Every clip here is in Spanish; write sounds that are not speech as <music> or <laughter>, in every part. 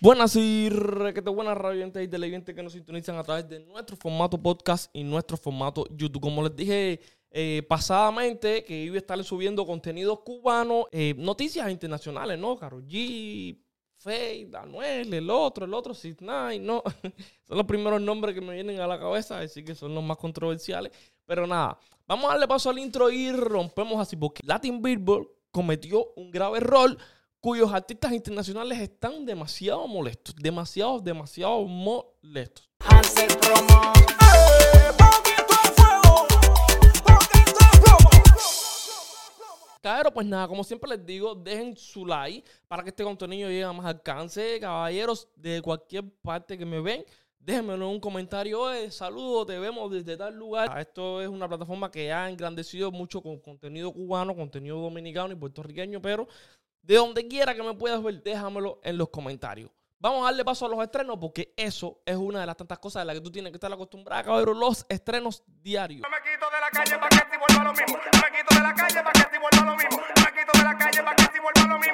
Buenas y requete buenas radiantes y televidentes que nos sintonizan a través de nuestro formato podcast y nuestro formato YouTube. Como les dije eh, pasadamente, que iba a estar subiendo contenido cubano, eh, noticias internacionales, ¿no? Karol G, Faye, Anuel, el otro, el otro, Nine, ¿no? <laughs> son los primeros nombres que me vienen a la cabeza, así que son los más controversiales. Pero nada, vamos a darle paso al intro y rompemos así, porque Latin Billboard cometió un grave error cuyos artistas internacionales están demasiado molestos, demasiado, demasiado molestos. Caballero, pues nada, como siempre les digo, dejen su like para que este contenido llegue a más alcance. Caballeros de cualquier parte que me ven, déjenmelo en un comentario. Oye, saludos, te vemos desde tal lugar. Esto es una plataforma que ha engrandecido mucho con contenido cubano, contenido dominicano y puertorriqueño, pero de donde quiera que me puedas ver, déjamelo en los comentarios. Vamos a darle paso a los estrenos porque eso es una de las tantas cosas de las que tú tienes que estar acostumbrado, cabrón. Los estrenos diarios. No me quito de la calle para que vuelva lo lo mismo.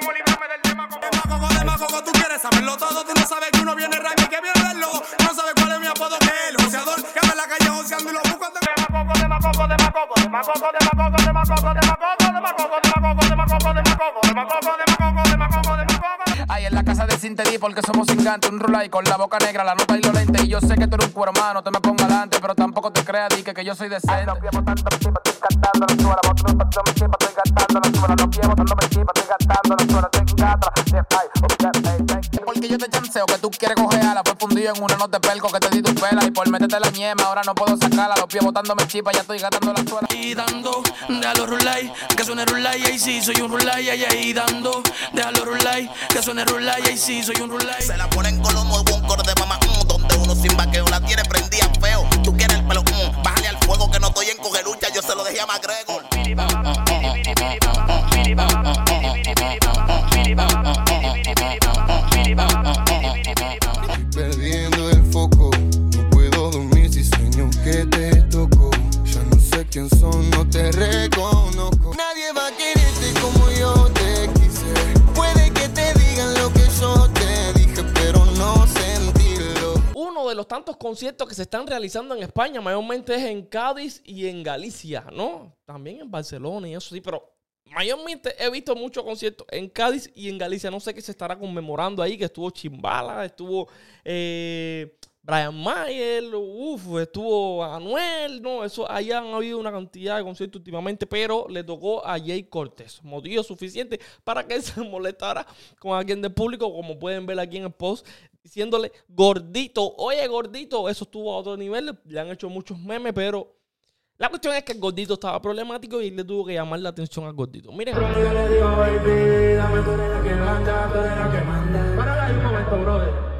Gigantes, un rulay con la boca negra, la nota y lo lente. Y yo sé que tú eres un cuero humano, te me pongo adelante, pero tampoco te creas, di que, que yo soy decente. Tu pela. Y por meterte la ñema, ahora no puedo sacarla. Los pies botando mi chipa, ya estoy gastando la suela. Y dando, déjalo rulay, que suene rulay, ahí sí, soy un rulay, ahí, ahí dando, déjalo rulay, que suene rulay, ahí sí, soy un rulay. Se la ponen con los nuevos un de mamá, mm, donde uno sin vaqueo la tiene prendida feo. Tú quieres el pelo, mm, bájale al fuego que no estoy en cogelucha, yo se lo dejé a McGregor. Quién son, no te reconozco. Nadie va a quererte como yo te quise. Puede que te digan lo que yo te dije, pero no sentirlo. Uno de los tantos conciertos que se están realizando en España, mayormente es en Cádiz y en Galicia, ¿no? También en Barcelona y eso sí, pero mayormente he visto muchos conciertos en Cádiz y en Galicia. No sé qué se estará conmemorando ahí, que estuvo Chimbala, estuvo eh, Brian Mayer, uff, estuvo Anuel, no, eso, ahí han habido una cantidad de conciertos últimamente, pero le tocó a Jay Cortés, motivo suficiente para que él <laughs> se molestara con alguien del público, como pueden ver aquí en el post, diciéndole gordito, oye gordito, eso estuvo a otro nivel, le han hecho muchos memes, pero la cuestión es que el gordito estaba problemático y le tuvo que llamar la atención al gordito. Miren, Yo le digo, baby, dame tú eres la que manda, tú eres la que manda. Para ahí un momento, brother.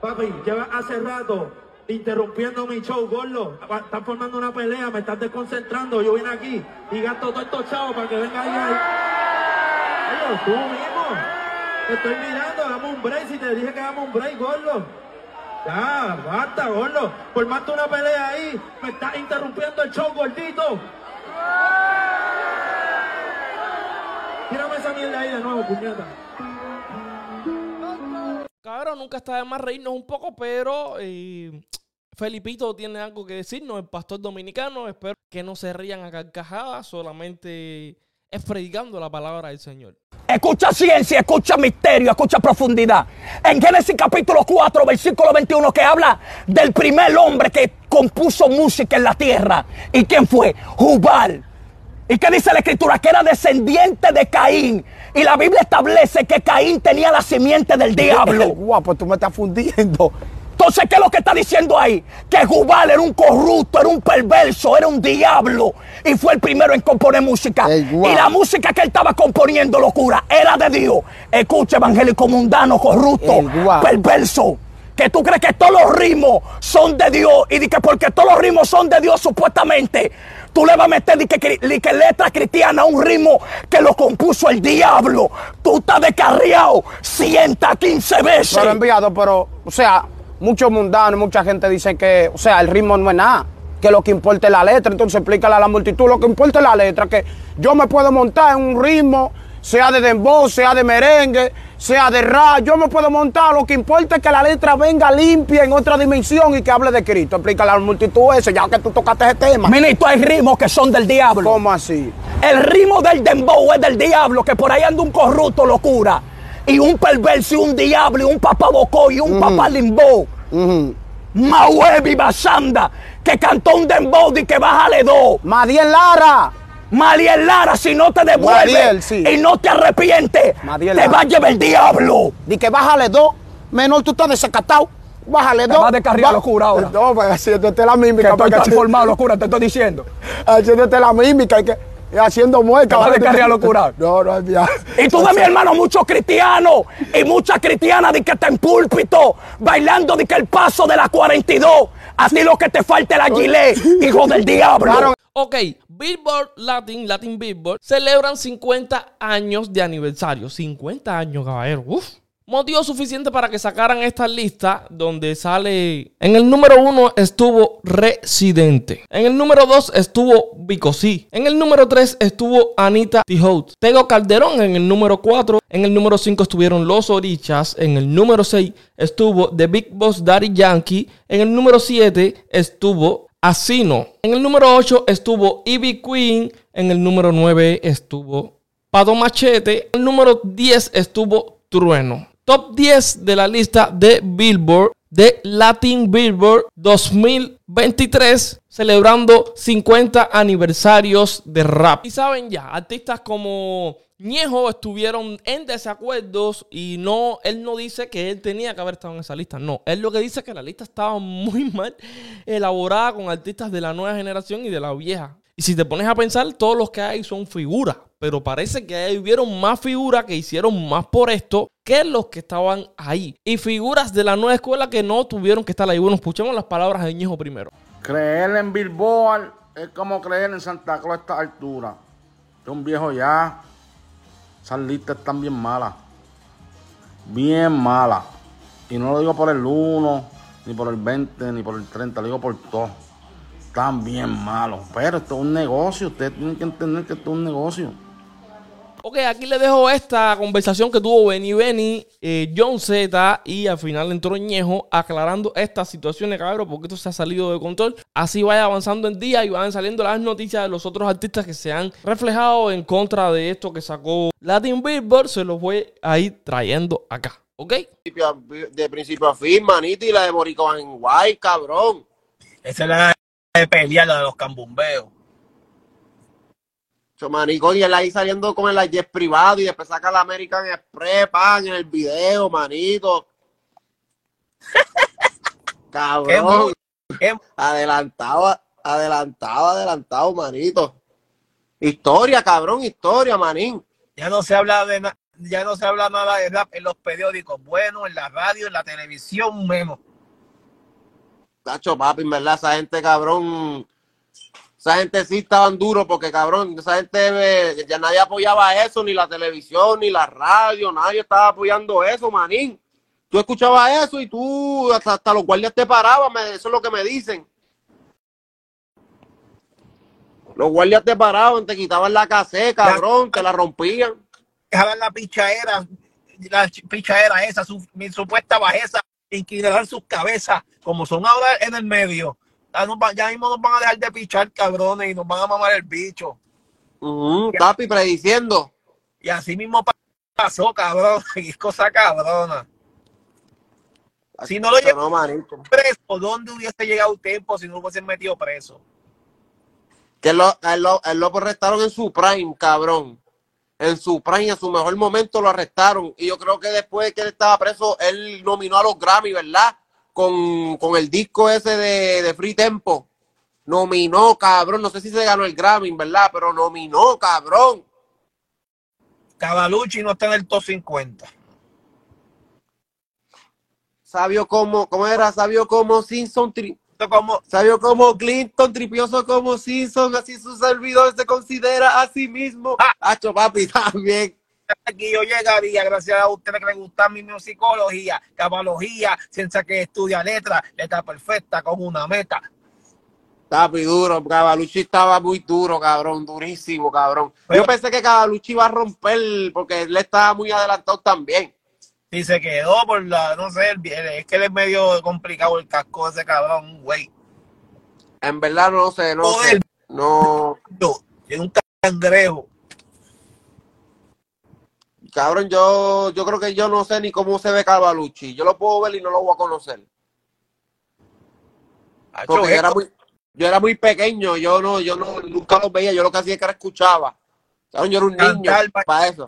Papi, llevas hace rato interrumpiendo mi show, gordo. Estás formando una pelea, me estás desconcentrando. Yo vine aquí y gasto todos estos chavos para que venga ahí. Oye, tú mismo. Te estoy mirando, dame un break. Si te dije que dame un break, gordo. Ya, basta, gordo. Formaste una pelea ahí. Me estás interrumpiendo el show, gordito. Tírame esa mierda ahí de nuevo, puñeta. Cabrón, nunca está de más reírnos un poco, pero eh, Felipito tiene algo que decirnos, el pastor dominicano. Espero que no se rían a carcajadas, solamente es predicando la palabra del Señor. Escucha ciencia, escucha misterio, escucha profundidad. En Génesis capítulo 4, versículo 21, que habla del primer hombre que compuso música en la tierra. ¿Y quién fue? Jubal. ¿Y qué dice la escritura? Que era descendiente de Caín. Y la Biblia establece que Caín tenía la simiente del diablo. <laughs> Guapo, tú me estás fundiendo. Entonces, ¿qué es lo que está diciendo ahí? Que Jubal era un corrupto, era un perverso, era un diablo. Y fue el primero en componer música. Guau. Y la música que él estaba componiendo, locura, era de Dios. Escucha, evangélico mundano, corrupto, Ey, guau. perverso. Que tú crees que todos los ritmos son de Dios. Y di que porque todos los ritmos son de Dios, supuestamente, tú le vas a meter di que, que letra cristiana a un ritmo que lo compuso el diablo. Tú estás descarriado 115 veces. Pero enviado, pero, o sea, muchos mundanos, mucha gente dice que, o sea, el ritmo no es nada. Que lo que importa es la letra. Entonces explícale a la multitud lo que importa es la letra. Que yo me puedo montar en un ritmo, sea de dembow, sea de merengue, sea de rap, yo me puedo montar, lo que importa es que la letra venga limpia en otra dimensión y que hable de Cristo. Explícale a la multitud eso, ya que tú tocaste ese tema. Ministro, hay ritmos que son del diablo. ¿Cómo así? El ritmo del dembow es del diablo, que por ahí anda un corrupto locura. Y un perverso y un diablo y un papá bocó y un papá limbo. Ujú. Mahuevi Basanda, que cantó un dembow y que bájale dos. Madiel Lara. Maliel Lara, si no te devuelve sí. y no te arrepientes, Madiel te va a llevar el diablo. Di que bájale dos. Menor, tú estás desacatado. Bájale Te dos. vas a descarriar Va- locura ahora. No, pues haciéndote la Que mímica. estoy que- transformado, locura, te estoy diciendo. Haciéndote la mímica y, que, haciendo mueca. Te vas a descarriar <laughs> locura. No, no es viable. Y tú de mi hermano, muchos cristianos y muchas cristianas de que está en púlpito, bailando de que el paso de la 42. A ti lo que te falta es la gilet, hijo del diablo. Claro. Ok, Billboard Latin, Latin Billboard, celebran 50 años de aniversario. 50 años, caballero. Uf. Motivo suficiente para que sacaran esta lista donde sale... En el número uno estuvo Residente. En el número dos estuvo Bicosí. En el número tres estuvo Anita Tijoux. Tego Calderón en el número 4. En el número 5 estuvieron Los Orichas. En el número 6 estuvo The Big Boss Daddy Yankee. En el número 7 estuvo Asino. En el número 8 estuvo Ivy Queen. En el número 9 estuvo Pato Machete. En el número 10 estuvo Trueno. Top 10 de la lista de Billboard, de Latin Billboard 2023, celebrando 50 aniversarios de rap. Y saben ya, artistas como Ñejo estuvieron en desacuerdos y no, él no dice que él tenía que haber estado en esa lista. No, él lo que dice es que la lista estaba muy <laughs> mal elaborada con artistas de la nueva generación y de la vieja. Y si te pones a pensar, todos los que hay son figuras. Pero parece que ahí hubieron más figuras que hicieron más por esto que los que estaban ahí. Y figuras de la nueva escuela que no tuvieron que estar ahí. Bueno, escuchemos las palabras de Ñejo primero. Creer en Billboard es como creer en Santa Claus a esta altura. Yo un viejo ya. Esas listas están bien malas. Bien malas. Y no lo digo por el 1, ni por el 20, ni por el 30, lo digo por todo. Están bien malos. Pero esto es un negocio. Ustedes tienen que entender que esto es un negocio. Ok, aquí le dejo esta conversación que tuvo Benny Benny, eh, John Z y al final entró Ñejo aclarando estas situaciones, cabrón, porque esto se ha salido de control. Así vaya avanzando el día y van saliendo las noticias de los otros artistas que se han reflejado en contra de esto que sacó Latin Billboard. Se los voy a ir trayendo acá, ¿ok? de principio a fin, manito, y la de Boricua en Guay, cabrón. Esa es la de pelear, la de los cambumbeos. Manico, y él ahí saliendo con el jet privado y después saca la American Express, pan, en el video, manito. <laughs> Cabrón. qué- Adelantado, adelantado, adelantado, manito. Historia, cabrón, historia, manín. Ya no se habla de na- ya no se habla nada de rap en los periódicos, bueno, en la radio, en la televisión, menos. Tacho, papi, en verdad, esa gente, cabrón. Esa gente sí estaban duros porque, cabrón, esa gente eh, ya nadie apoyaba eso, ni la televisión, ni la radio, nadie estaba apoyando eso, manín. Tú escuchabas eso y tú, hasta, hasta los guardias te paraban, me- eso es lo que me dicen. Los guardias te paraban, te quitaban la casé, cabrón, te la rompían. Dejaban la pichadera, la ch- pichadera esa, su, mi supuesta bajeza, inclinar sus cabezas, como son ahora en el medio. Ya, nos va- ya mismo nos van a dejar de pichar, cabrones, y nos van a mamar el bicho. Papi, prediciendo. Y así mismo pa- pasó, cabrón. <laughs> Y es cosa cabrona. Si no lo no, manito. preso, ¿dónde hubiese llegado el tiempo si no lo hubiesen metido preso? Que lo, a él lo, a él lo arrestaron en su prime, cabrón. En su prime, en su mejor momento lo arrestaron. Y yo creo que después de que él estaba preso, él nominó a los Grammy, ¿verdad? Con, con el disco ese de, de Free Tempo. Nominó, cabrón. No sé si se ganó el Grammy, ¿verdad? Pero nominó, cabrón. Cavalucci no está en el top 50. Sabio como, ¿cómo era? Sabio como Simpson, tri- Como, sabio como Clinton, tripioso como Simpson, así su servidor se considera a sí mismo. Ah. Hacho, papi, <laughs> también. aquí yo llegaría, gracias a ustedes que les gusta mi psicología, cabalogía, ciencia que estudia letra, letra perfecta con una meta. Papi, duro, Cavalucci estaba muy duro, cabrón, durísimo, cabrón. Yo pensé que Cavalucci iba a romper porque él estaba muy adelantado también. Si se quedó por la, no sé, el- es que él es medio complicado el casco de ese cabrón, güey. En verdad no sé, no Joder. sé. No, Tiene un cangrejo. cabrón, yo, yo creo que yo no sé ni cómo se ve Carvalucci. Yo lo puedo ver y no lo voy a conocer. Porque yo era muy, yo era muy pequeño, yo no, yo no, nunca los veía, yo lo que hacía era escuchaba. Cabrón, yo era un niño para eso.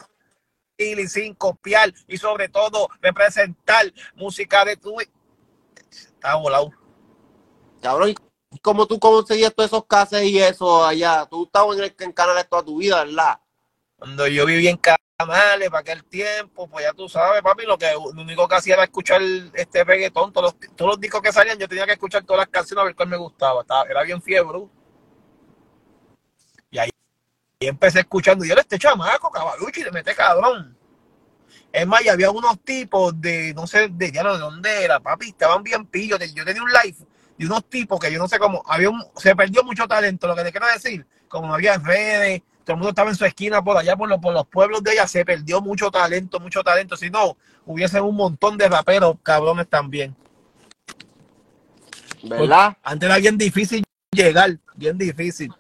Y sin copiar y sobre todo representar música de tu está volado Cabrón, ¿y cómo tú conseguías todos esos cases y eso allá? Tú estabas en, el, en canales toda tu vida, ¿verdad? cuando yo vivía en canales para aquel tiempo pues ya tú sabes papi lo que lo único que hacía era escuchar este reggaetón todos los, todos los discos que salían yo tenía que escuchar todas las canciones a ver cuál me gustaba Estaba- era bien fiebre y empecé escuchando y yo este chamaco cabaluchi le mete cabrón es más, y había unos tipos de, no sé, de ya no de dónde era, papi, estaban bien pillos. Yo tenía un live de unos tipos que yo no sé cómo, había un, se perdió mucho talento, lo que te quiero decir, como no había redes, todo el mundo estaba en su esquina por allá, por los, por los pueblos de ella, se perdió mucho talento, mucho talento. Si no, hubiesen un montón de raperos cabrones también. ¿Verdad? Antes era bien difícil llegar, bien difícil.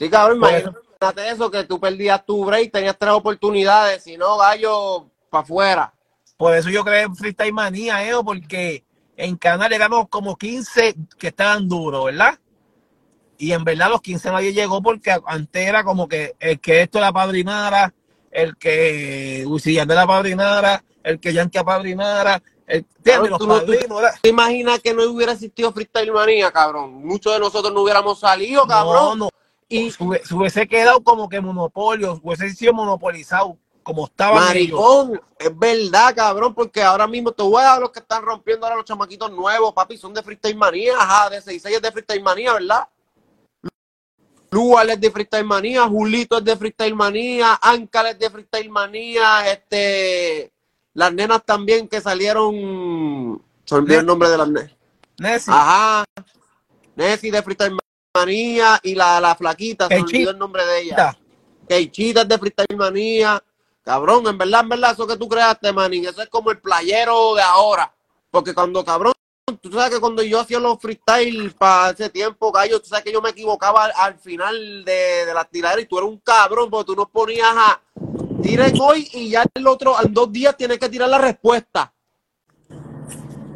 Sí, cabrón, Pues- imagínate eso, que tú perdías tu break, tenías tres oportunidades, si no, gallo, para afuera. Por eso yo creé Freestyle Manía, Eo, porque en Canal éramos como 15 que estaban duros, ¿verdad? Y en verdad los 15 nadie llegó porque antes era como que el que esto la padrinara, el que Wisin de la padrinara, el que Yankee apadrinara, el, ¿entiendes? Cabrón, Los no- padrinos, ¿verdad? ¿Te imaginas que no hubiera existido Freestyle Manía, cabrón? Muchos de nosotros no hubiéramos salido, cabrón. No, no. Y se hubiese- se hubiese quedado como que monopolio, hubiese sido monopolizado, como estaban ellos. Maricón, es verdad, cabrón, porque ahora mismo te voy a dar los que están rompiendo ahora los chamaquitos nuevos, papi, son de Freestyle Manía, ajá, de 6 es de Freestyle Manía, ¿verdad? Lual es de Freestyle Manía, Julito es de Freestyle Manía, Ankal es de Freestyle Manía, este, las nenas también que salieron, se olvidó el nombre de las nenas. Nessie. Ajá, Nessie de Freestyle Manía y la, la flaquita, se olvidó el nombre de ella. Keichita es de Freestyle Manía. Cabrón, en verdad, en verdad, eso que tú creaste, manín, eso es como el playero de ahora. Porque cuando, cabrón, tú sabes que cuando yo hacía los freestyle para ese tiempo, gallo, tú sabes que yo me equivocaba al, al final de, de la tiradera y tú eres un cabrón, porque tú nos ponías a tiren hoy y ya el otro, en dos días tienes que tirar la respuesta.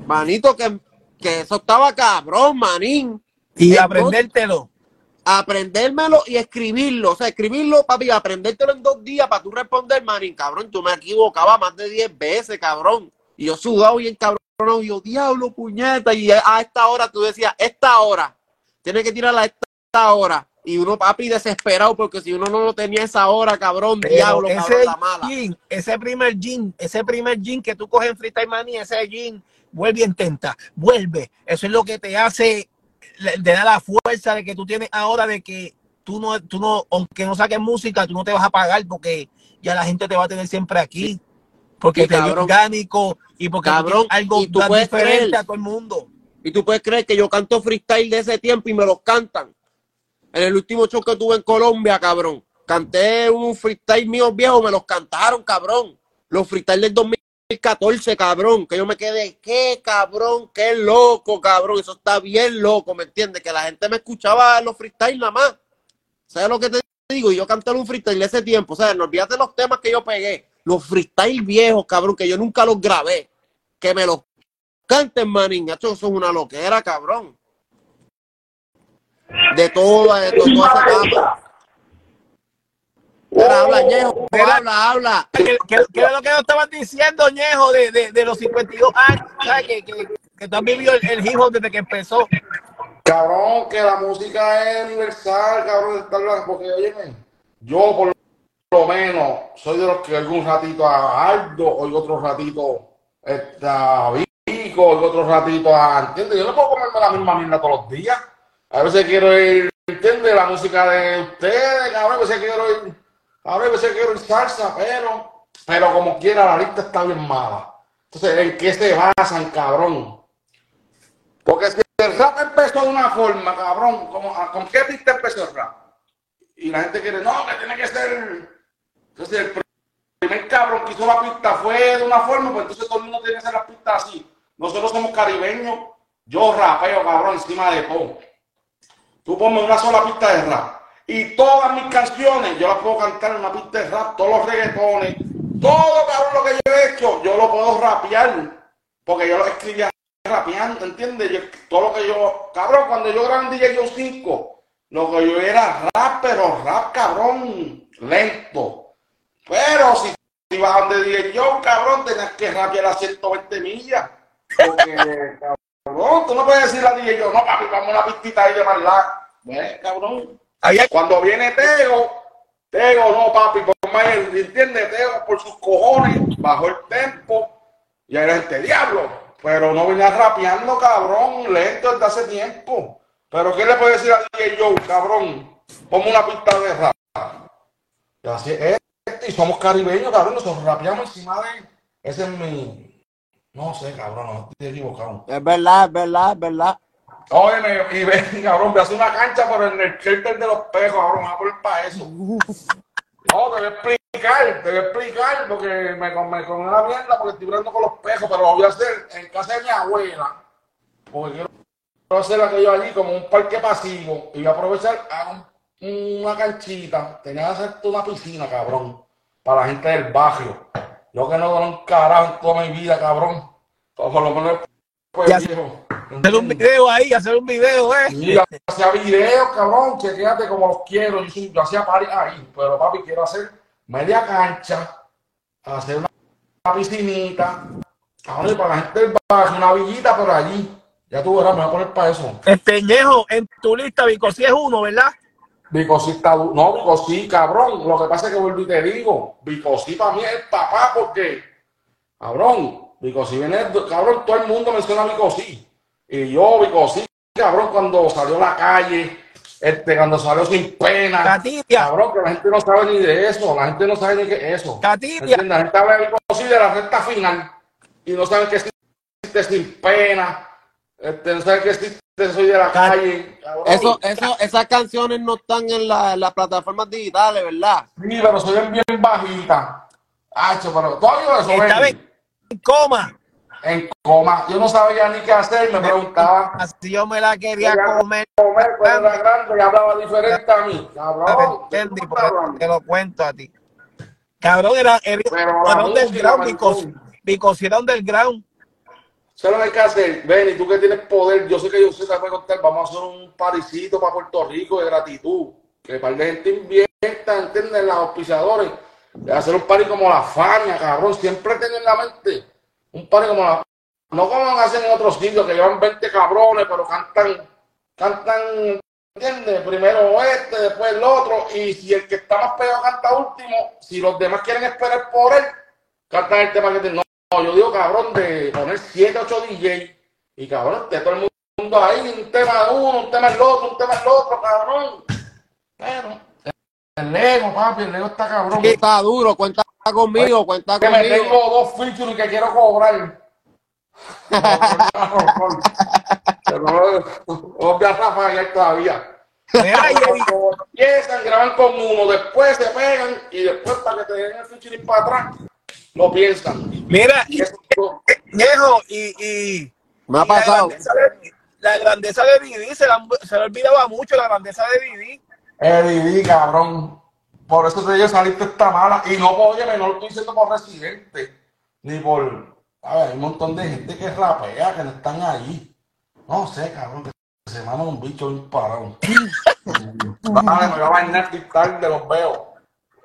Manito, que, que eso estaba cabrón, manín. Y Entonces, aprendértelo. aprendérmelo y escribirlo. O sea, escribirlo, papi, aprendértelo en dos días para tú responder, manín. Cabrón, yo me equivocaba más de 10 veces, cabrón. Y yo sudado bien, cabrón. Y yo, diablo, puñeta. Y a esta hora tú decías, esta hora. Tienes que tirarla a esta hora. Y uno, papi, desesperado, porque si uno no lo tenía esa hora, cabrón, Pero diablo, ese cabrón, la mala. jean, ese primer jean, ese primer jean que tú coges en Freestyle Money, ese jean, vuelve y intenta, vuelve. Eso es lo que te hace, te da la fuerza de que tú tienes ahora de que tú no, tú no, aunque no saques música, tú no te vas a pagar porque ya la gente te va a tener siempre aquí. Porque te cabrón. orgánico y porque Cabrón, algo y tú tan puedes diferente creer. a todo el mundo. Y tú puedes creer que yo canto freestyle de ese tiempo y me los cantan. En el último show que tuve en Colombia, cabrón. Canté un freestyle mío viejo, me los cantaron, cabrón. Los freestyle del 2014, cabrón. Que yo me quedé, qué cabrón, qué loco, cabrón. Eso está bien loco, ¿me entiendes? Que la gente me escuchaba los freestyle nada más. ¿Sabes lo que te digo? Y yo canté un freestyle de ese tiempo. O sea, no olvídate los temas que yo pegué. Los freestyle viejos, cabrón, que yo nunca los grabé. Que me los canten, manín. Eso es una loquera, cabrón. De de toda cama. Mira, habla, Ñejo, habla, habla. ¿Qué, qué, qué era lo que nos estabas diciendo, Ñejo, de, de, de los 52 años? ¿Sabes? Que, que, que tú has vivido el, el hip hop desde que empezó. Cabrón, que la música es universal, cabrón, de estar porque oye, yo por lo menos soy de los que algún ratito a Aldo, oigo otro ratito este, a Vico, oigo otro ratito a, ¿entiendes? Yo no puedo comerme la misma mierda todos los días. A veces quiero ir, ¿entiendes? La música de ustedes, cabrón, a veces quiero ir, a veces quiero ir salsa, pero, pero como quiera, la lista está bien mala. Entonces, ¿en qué se basan, cabrón? Porque si el rap empezó de una forma, cabrón, ¿con qué pista empezó el rap? Y la gente quiere, no, que tiene que ser. Entonces, el pr- primer cabrón que hizo la pista fue de una forma, pues entonces todo el mundo tiene que hacer la pista así. Nosotros somos caribeños, yo rapeo, cabrón, encima de todo. Tú ponme una sola pista de rap. Y todas mis canciones, yo las puedo cantar en una pista de rap, todos los reggaetones, todo cabrón lo que yo he hecho, yo lo puedo rapear. Porque yo lo escribía rapeando, ¿entiendes? Yo- todo lo que yo, cabrón, cuando yo grabé en DJ Yo 5, lo que yo era rap, pero rap, cabrón, lento. Pero si ibas donde DJ Yo, cabrón, tenías que rapear a 120 millas. Porque, <laughs> cabrón, tú no puedes decirle a DJ Yo, no, papi, vamos a una pistita ahí de maldad. ¿Ves, cabrón? Cuando viene Tego, Tego, no, papi, por más, ¿entiendes? Tego, por sus cojones, bajó el tempo y era este diablo. Pero no venía rapeando, cabrón, lento desde hace tiempo. Pero ¿qué le puede decir a DJ Joe, cabrón? Ponme una pista de rap. Y así es, y somos caribeños, cabrón, nosotros rapeamos encima de Ese es mi... No sé, cabrón, no estoy equivocado. Es verdad, es verdad, es verdad. Óyeme, y ven, <laughs> cabrón, voy a hacer una cancha, en el shelter de los pejos, cabrón, me a poner para eso. No, te voy a explicar, te voy a explicar, porque me, me con una mierda, porque estoy hablando con los pejos, pero lo voy a hacer en casa de mi abuela, porque quiero hacer aquello allí como un parque pasivo, y voy a aprovechar a un- una canchita, tenía que hacer una piscina, cabrón, para la gente del barrio. Yo que no doy un carajo en toda mi vida, cabrón, por lo menos pues, viejo. Hacer un video ahí, hacer un video, eh. Sí, hacía videos, cabrón, chequéate como los quiero. Yo, yo hacía party ahí, pero papi, quiero hacer media cancha, hacer una, una piscinita, cabrón, para la gente del barrio, una villita por allí. Ya tú verás, me voy a poner para eso. Este Ñejo, en tu lista, Vicosí es uno, ¿verdad? Vicosí está No, Vicosí, cabrón. Lo que pasa es que vuelvo y te digo, Vicosí para mí es el papá porque, cabrón, Vicosí viene, cabrón, todo el mundo menciona a Vicosí. Y yo, Vicosí, cabrón, cuando salió a la calle, este, cuando salió sin pena, Catitia. cabrón, que la gente no sabe ni de eso, la gente no sabe ni es eso. Catitia. La gente habla de Vicosí de la recta final y no saben que existe sin pena, este, no saben que existe soy de la calle. cabrón. Eso, eso, esas canciones no están en, la- en las plataformas digitales, ¿verdad? Sí, pero soy bien, bajita. Hacho, pero todavía eso Está. En coma. En coma. Yo no sabía ni qué hacer, me preguntaba. Así yo me la quería Quería comer. comer, pero era grande y hablaba diferente a mí. Cabrón. Entendí, te lo cuento a ti. Cabrón, era, era, era la underground, Vicosí. Vicosí era underground. ¿Sabes lo que hay que hacer? Ven, y tú que tienes poder, yo sé que yo sé a contar, vamos a hacer un parisito para Puerto Rico de gratitud. Que par de gente invierta, ¿entiendes? Los auspiciadores. De hacer un party como la Fania, cabrón. Siempre ten en la mente un party como la No como hacen en otros sitios que llevan 20 cabrones, pero cantan, cantan, ¿entiendes? Primero este, después el otro. Y si el que está más pegado canta último, si los demás quieren esperar por él, cantan el tema que te... No, yo digo, cabrón, de poner 7, 8 DJ y cabrón, esté todo el mundo ahí, un tema de uno, un tema del otro, un tema del otro, cabrón. Pero, el Lego, papi, el Lego está cabrón. Sí, está duro, cuenta conmigo, cuenta que me conmigo. tengo dos features que quiero cobrar. Pero <laughs> no, no voy a Rafael todavía. Empiezan, graban con uno, después se pegan y después para que te den el featuring para atrás, lo piensan. Mira, y- Eso- Ñejo, y, y, Me ha pasado. la grandeza de Didi, se, la- se le olvidaba mucho la grandeza de Didi. Eddie, cabrón. Por eso te digo, saliste esta mala. Y no, oye, no lo estoy diciendo por residente, ni por. A ver, hay un montón de gente que rapea, que no están ahí. No sé, cabrón, que se manda un bicho bien parado. <laughs> Vale, me voy a bañar tarde, los veo.